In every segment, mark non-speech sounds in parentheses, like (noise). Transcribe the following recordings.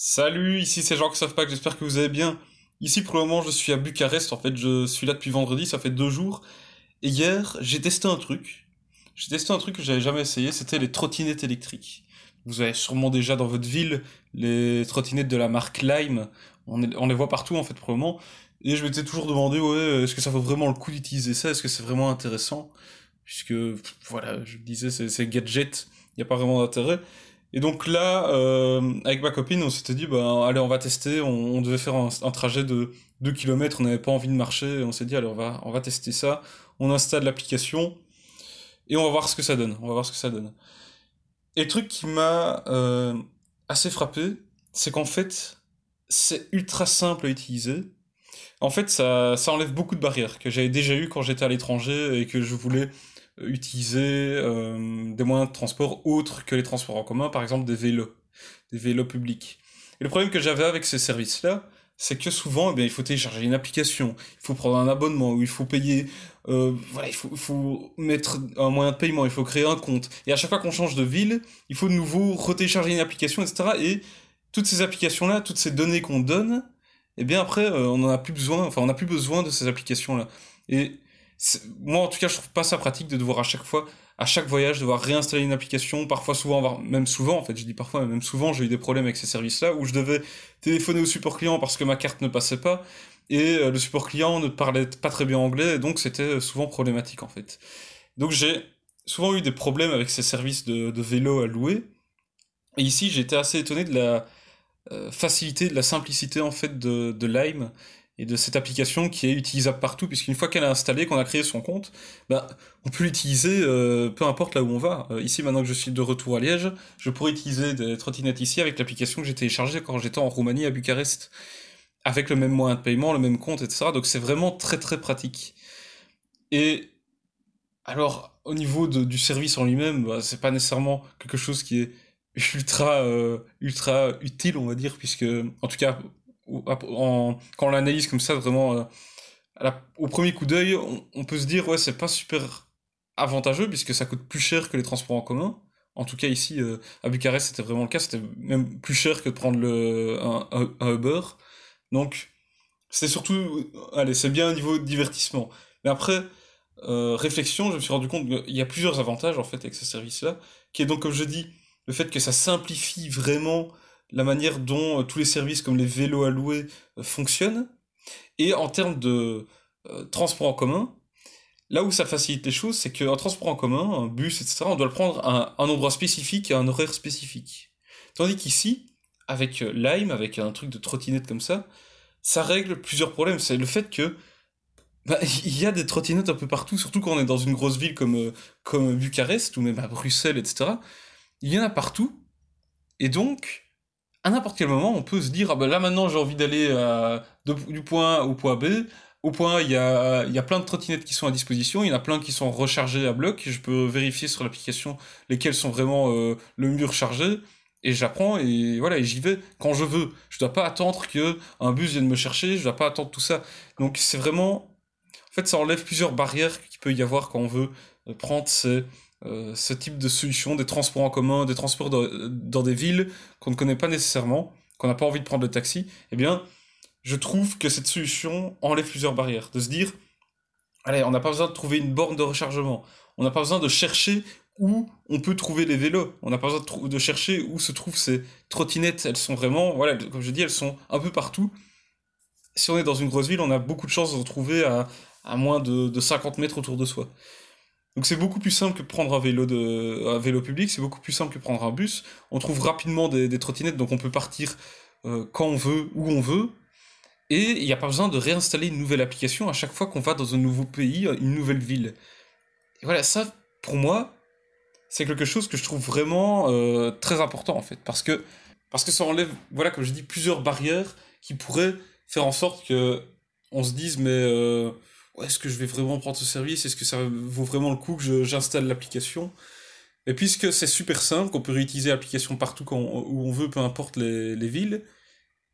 Salut, ici c'est Jean pas que j'espère que vous allez bien. Ici pour le moment je suis à Bucarest, en fait je suis là depuis vendredi, ça fait deux jours. Et hier j'ai testé un truc. J'ai testé un truc que j'avais jamais essayé, c'était les trottinettes électriques. Vous avez sûrement déjà dans votre ville les trottinettes de la marque Lime. On, les voit partout en fait pour le moment. Et je m'étais toujours demandé, ouais, est-ce que ça vaut vraiment le coup d'utiliser ça? Est-ce que c'est vraiment intéressant? Puisque, voilà, je disais, c'est gadget, il n'y a pas vraiment d'intérêt. Et donc là, euh, avec ma copine, on s'était dit, bah, allez, on va tester. On, devait faire un, trajet de 2 km, on n'avait pas envie de marcher. on s'est dit, allez, on va, on va tester ça. On installe l'application et on va voir ce que ça donne. On va voir. Et le truc qui m'a euh, assez frappé, c'est qu'en fait, c'est ultra simple à utiliser. En fait, ça, ça enlève beaucoup de barrières que j'avais déjà eu quand j'étais à l'étranger et que je voulais utiliser euh, des moyens de transport autres que les transports en commun, par exemple des vélos, des vélos publics. Et le problème que j'avais avec ces services-là, c'est que souvent, eh bien, il faut télécharger une application, il faut prendre un abonnement, ou il faut payer, euh, voilà, il faut, faut, mettre un moyen de paiement, il faut créer un compte. Et à chaque fois qu'on change de ville, il faut de nouveau retélécharger une application, etc. Et toutes ces applications-là, toutes ces données qu'on donne, eh bien après, euh, on n'en a plus besoin, enfin, on n'a plus besoin de ces applications-là. Et moi en tout cas je trouve pas ça pratique de devoir à chaque fois à chaque voyage devoir réinstaller une application parfois souvent même souvent en fait je dis parfois même souvent j'ai eu des problèmes avec ces services là où je devais téléphoner au support client parce que ma carte ne passait pas et euh, le support client ne parlait pas très bien anglais donc c'était souvent problématique en fait. Donc j'ai souvent eu des problèmes avec ces services de, vélo à louer et ici été assez étonné de la euh, facilité de la simplicité en fait de, de Lime et de cette application qui est utilisable partout, puisqu'une fois qu'elle est installée, qu'on a créé son compte, bah, on peut l'utiliser euh, peu importe là où on va. Euh, ici, maintenant que je suis de retour à Liège, je pourrais utiliser des trottinettes ici avec l'application que j'ai téléchargée quand j'étais en Roumanie à Bucarest, avec le même moyen de paiement, le même compte, etc. Donc c'est vraiment très très pratique. Et alors, au niveau de, du service en lui-même, bah, c'est pas nécessairement quelque chose qui est ultra euh, ultra utile on va dire puisque en tout cas quand on l'analyse comme ça, vraiment, euh, au premier coup d'œil, on, peut se dire, ouais, c'est pas super avantageux puisque ça coûte plus cher que les transports en commun. En tout cas, ici, euh, à Bucarest, c'était vraiment le cas. C'était même plus cher que de prendre le, un, Uber. Donc, c'est surtout, allez, c'est bien au niveau de divertissement. Mais après, euh, réflexion, je me suis rendu compte qu'il y a plusieurs avantages, en fait, avec ce service-là, qui est donc, comme je dis, le fait que ça simplifie vraiment la manière dont euh, tous les services comme les vélos à louer euh, fonctionnent. Et en termes de euh, transport en commun, là où ça facilite les choses, c'est qu'un transport en commun, un bus, etc., on doit le prendre à un, endroit spécifique et à un horaire spécifique. Tandis qu'ici, avec Lime, avec un truc de trottinette comme ça, ça règle plusieurs problèmes. C'est le fait que bah, (laughs) il y a des trottinettes un peu partout, surtout quand on est dans une grosse ville comme, comme Bucarest ou même à Bruxelles, etc. Il y en a partout. Et donc, à n'importe quel moment, on peut se dire, ah ben là maintenant j'ai envie d'aller euh, du point A au point B. Au point A, il y a, il y a plein de trottinettes qui sont à disposition, il y en a plein qui sont rechargées à bloc, je peux vérifier sur l'application lesquelles sont vraiment euh, le mieux rechargé, et j'apprends, et voilà, et j'y vais quand je veux. Je dois pas attendre que un bus vienne me chercher, je dois pas attendre tout ça. Donc c'est vraiment... En fait, ça enlève plusieurs barrières qu'il peut y avoir quand on veut euh, prendre ces euh, ce type de solution, des transports en commun, des transports dans, des villes qu'on ne connaît pas nécessairement, qu'on n'a pas envie de prendre le taxi, eh bien, je trouve que cette solution enlève plusieurs barrières. De se dire, allez, on n'a pas besoin de trouver une borne de rechargement, on n'a pas besoin de chercher où on peut trouver les vélos, on n'a pas besoin de, chercher où se trouvent ces trottinettes, elles sont vraiment, voilà, comme je dis, elles sont un peu partout. Si on est dans une grosse ville, on a beaucoup de chances de retrouver à, à moins de 50 mètres autour de soi. Donc c'est beaucoup plus simple que prendre un vélo, de, un vélo public, c'est beaucoup plus simple que prendre un bus. On trouve rapidement des, trottinettes, donc on peut partir euh, quand on veut, où on veut. Et il n'y a pas besoin de réinstaller une nouvelle application à chaque fois qu'on va dans un nouveau pays, une nouvelle ville. Et voilà, ça, pour moi, c'est quelque chose que je trouve vraiment euh, très important en fait, parce que parce que ça enlève, voilà, comme je dis, plusieurs barrières qui pourraient faire en sorte que on se dise mais euh, est-ce que je vais vraiment prendre ce service? Est-ce que ça vaut vraiment le coup que j'installe l'application? Et puisque c'est super simple, qu'on peut réutiliser l'application partout où on veut, peu importe les, villes,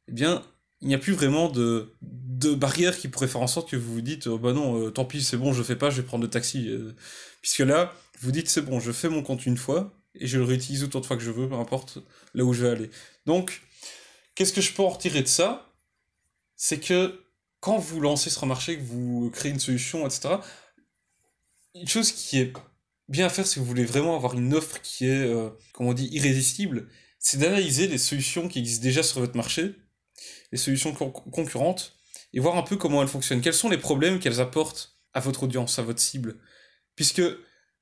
eh bien, il n'y a plus vraiment de, de barrière qui pourrait faire en sorte que vous vous dites, oh, bah non, euh, tant pis, c'est bon, je fais pas, je vais prendre le taxi. Euh. puisque là, vous dites, c'est bon, je fais mon compte une fois, et je le réutilise autant de fois que je veux, peu importe là où je vais aller. Donc, qu'est-ce que je peux en retirer de ça? C'est que quand vous lancez sur un marché, que vous créez une solution, etc., une chose qui est bien à faire si vous voulez vraiment avoir une offre qui est, euh, comment on dit, irrésistible, c'est d'analyser les solutions qui existent déjà sur votre marché, les solutions concurrentes, et voir un peu comment elles fonctionnent. Quels sont les problèmes qu'elles apportent à votre audience, à votre cible? Puisque,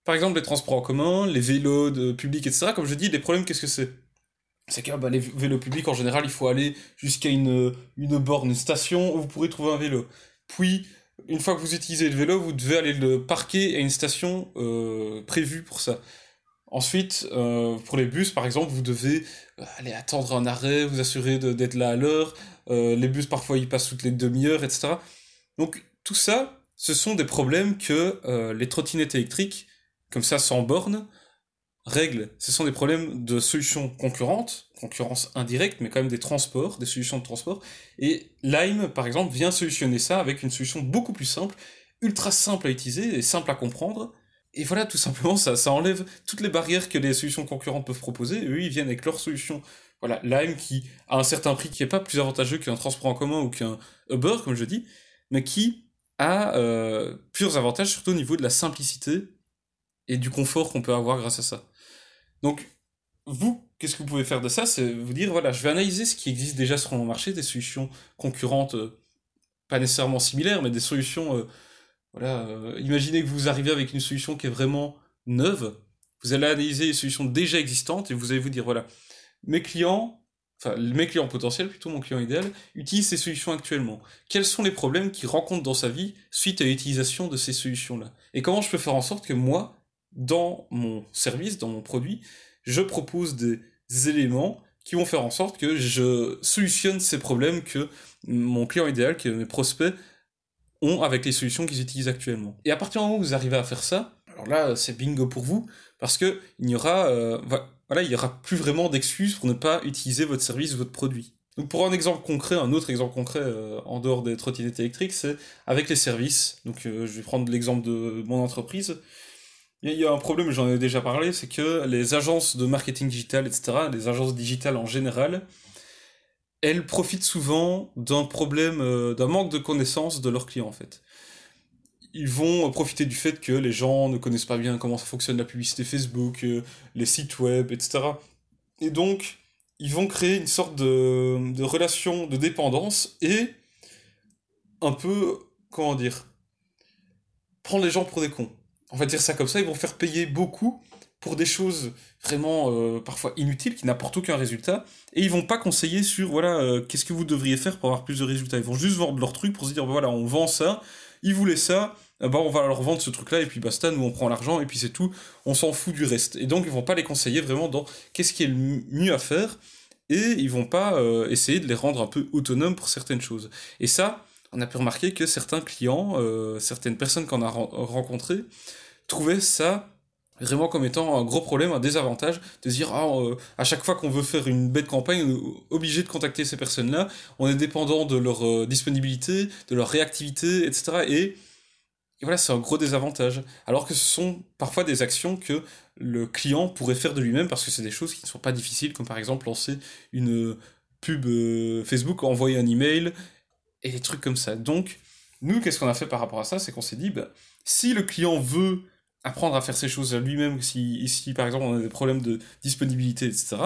par exemple, les transports en commun, les vélos de public, etc., comme je dis, les problèmes, qu'est-ce que c'est? C'est que les vélos publics, en général, il faut aller jusqu'à une, une borne, une station où vous pourrez trouver un vélo. Puis, une fois que vous utilisez le vélo, vous devez aller le parquer à une station euh, prévue pour ça. Ensuite, euh, pour les bus, par exemple, vous devez euh, aller attendre un arrêt, vous assurer d'être là à l'heure. les bus, parfois, ils passent toutes les demi-heures, etc. Donc, tout ça, ce sont des problèmes que les trottinettes électriques, comme ça, sans borne, règlent. Ce sont des problèmes de solutions concurrentes, concurrence indirecte, mais quand même des transports, des solutions de transport. Et Lime, par exemple, vient solutionner ça avec une solution beaucoup plus simple, ultra simple à utiliser et simple à comprendre. Et voilà, tout simplement, ça, ça enlève toutes les barrières que les solutions concurrentes peuvent proposer. eux, ils viennent avec leur solution. Voilà, Lime qui a un certain prix qui n'est pas plus avantageux qu'un transport en commun ou qu'un Uber, comme je dis, mais qui a euh, plusieurs avantages, surtout au niveau de la simplicité et du confort qu'on peut avoir grâce à ça. Donc, vous, qu'est-ce que vous pouvez faire de ça? C'est vous dire, voilà, je vais analyser ce qui existe déjà sur mon marché, des solutions concurrentes, euh, pas nécessairement similaires, mais des solutions, euh, voilà, euh, imaginez que vous arrivez avec une solution qui est vraiment neuve, vous allez analyser les solutions déjà existantes et vous allez vous dire, voilà, mes clients, enfin, mes clients potentiels, plutôt mon client idéal, utilisent ces solutions actuellement. Quels sont les problèmes qu'ils rencontrent dans sa vie suite à l'utilisation de ces solutions-là? Et comment je peux faire en sorte que moi, dans mon service, dans mon produit, je propose des éléments qui vont faire en sorte que je solutionne ces problèmes que mon client idéal, que mes prospects ont avec les solutions qu'ils utilisent actuellement. Et à partir du moment où vous arrivez à faire ça, alors là, c'est bingo pour vous, parce que il n'y aura, euh, voilà, aura plus vraiment d'excuses pour ne pas utiliser votre service ou votre produit. Donc pour un exemple concret, un autre exemple concret euh, en dehors des trottinettes électriques, c'est avec les services. Donc euh, je vais prendre l'exemple de mon entreprise. Il y a un problème, j'en ai déjà parlé, c'est que les agences de marketing digital, etc., les agences digitales en général, elles profitent souvent d'un problème, euh, d'un manque de connaissance de leurs clients en fait. Ils vont profiter du fait que les gens ne connaissent pas bien comment ça fonctionne la publicité Facebook, euh, les sites web, etc. Et donc, ils vont créer une sorte de, de relation de dépendance et un peu, comment dire, prendre les gens pour des cons on va dire ça comme ça, ils vont faire payer beaucoup pour des choses vraiment euh, parfois inutiles qui n'apportent aucun résultat et ils vont pas conseiller sur voilà euh, qu'est-ce que vous devriez faire pour avoir plus de résultats. Ils vont juste vendre leur truc pour se dire voilà on vend ça ils voulaient ça bah on va leur vendre ce truc là et puis basta nous on prend l'argent et puis c'est tout on s'en fout du reste. Et donc ils vont pas les conseiller vraiment dans qu'est-ce qui est le mieux à faire et ils vont pas euh, essayer de les rendre un peu autonomes pour certaines choses. Et ça on a pu remarquer que certains clients certaines personnes qu'on a rencontrées trouvais ça vraiment comme étant un gros problème, un désavantage, de dire ah, euh, à chaque fois qu'on veut faire une bête campagne, on est obligé de contacter ces personnes-là, on est dépendant de leur euh, disponibilité, de leur réactivité, etc. Et, voilà, c'est un gros désavantage. Alors que ce sont parfois des actions que le client pourrait faire de lui-même parce que c'est des choses qui ne sont pas difficiles, comme par exemple lancer une pub euh, Facebook, envoyer un email et des trucs comme ça. Donc, nous, qu'est-ce qu'on a fait par rapport à ça? C'est qu'on s'est dit, bah, si le client veut apprendre à faire ces choses lui-même, si, si par exemple on a des problèmes de disponibilité, etc.,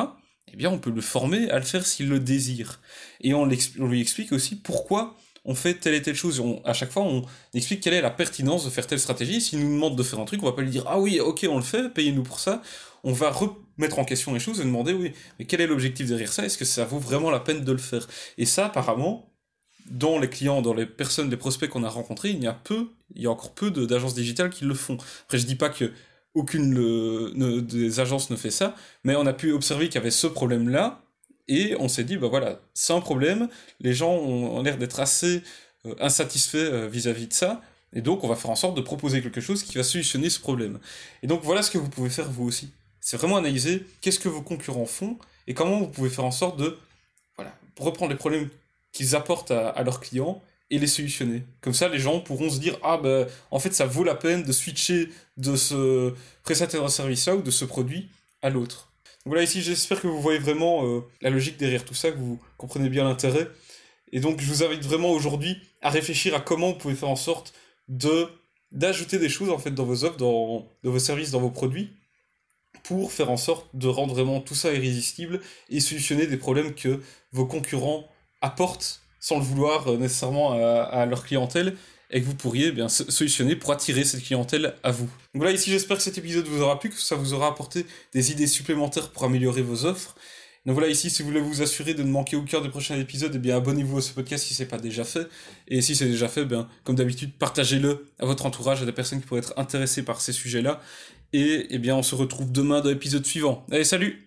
eh bien on peut le former à le faire s'il le désire. Et on, lui explique aussi pourquoi on fait telle et telle chose. à chaque fois, on explique quelle est la pertinence de faire telle stratégie. S'il nous demande de faire un truc, on va pas lui dire ah oui, ok, on le fait, payez-nous pour ça. On va remettre en question les choses et demander oui, mais quel est l'objectif derrière ça? Est-ce que ça vaut vraiment la peine de le faire? Et ça, apparemment, dans les clients, dans les personnes, les prospects qu'on a rencontrés, il y a peu, il y a encore peu d'agences digitales qui le font. Après, je dis pas que aucune des agences ne fait ça, mais on a pu observer qu'il y avait ce problème-là, et on s'est dit, bah voilà, c'est un problème, les gens ont, l'air d'être assez euh, insatisfaits euh, vis-à-vis de ça, et donc on va faire en sorte de proposer quelque chose qui va solutionner ce problème. Et donc voilà ce que vous pouvez faire vous aussi. C'est vraiment analyser qu'est-ce que vos concurrents font, et comment vous pouvez faire en sorte de voilà, reprendre les problèmes qu'ils apportent à, leurs clients et les solutionner. Comme ça, les gens pourront se dire ah ben en fait ça vaut la peine de switcher de ce prestataire de service là ou de ce produit à l'autre. voilà, ici, j'espère que vous voyez vraiment euh, la logique derrière tout ça, que vous comprenez bien l'intérêt. Et donc, je vous invite vraiment aujourd'hui à réfléchir à comment vous pouvez faire en sorte de d'ajouter des choses en fait dans vos offres, dans, dans vos services, dans vos produits, pour faire en sorte de rendre vraiment tout ça irrésistible et solutionner des problèmes que vos concurrents apportent sans le vouloir euh, nécessairement à, leur clientèle et que vous pourriez eh bien solutionner pour attirer cette clientèle à vous. Donc voilà, ici j'espère que cet épisode vous aura plu, que ça vous aura apporté des idées supplémentaires pour améliorer vos offres. Donc voilà, ici, si vous voulez vous assurer de ne manquer aucun des prochains épisodes, eh bien abonnez-vous à ce podcast si c'est pas déjà fait. Et si c'est déjà fait, bien, comme d'habitude, partagez-le à votre entourage, à des personnes qui pourraient être intéressées par ces sujets-là. Et eh bien, on se retrouve demain dans l'épisode suivant. Allez, salut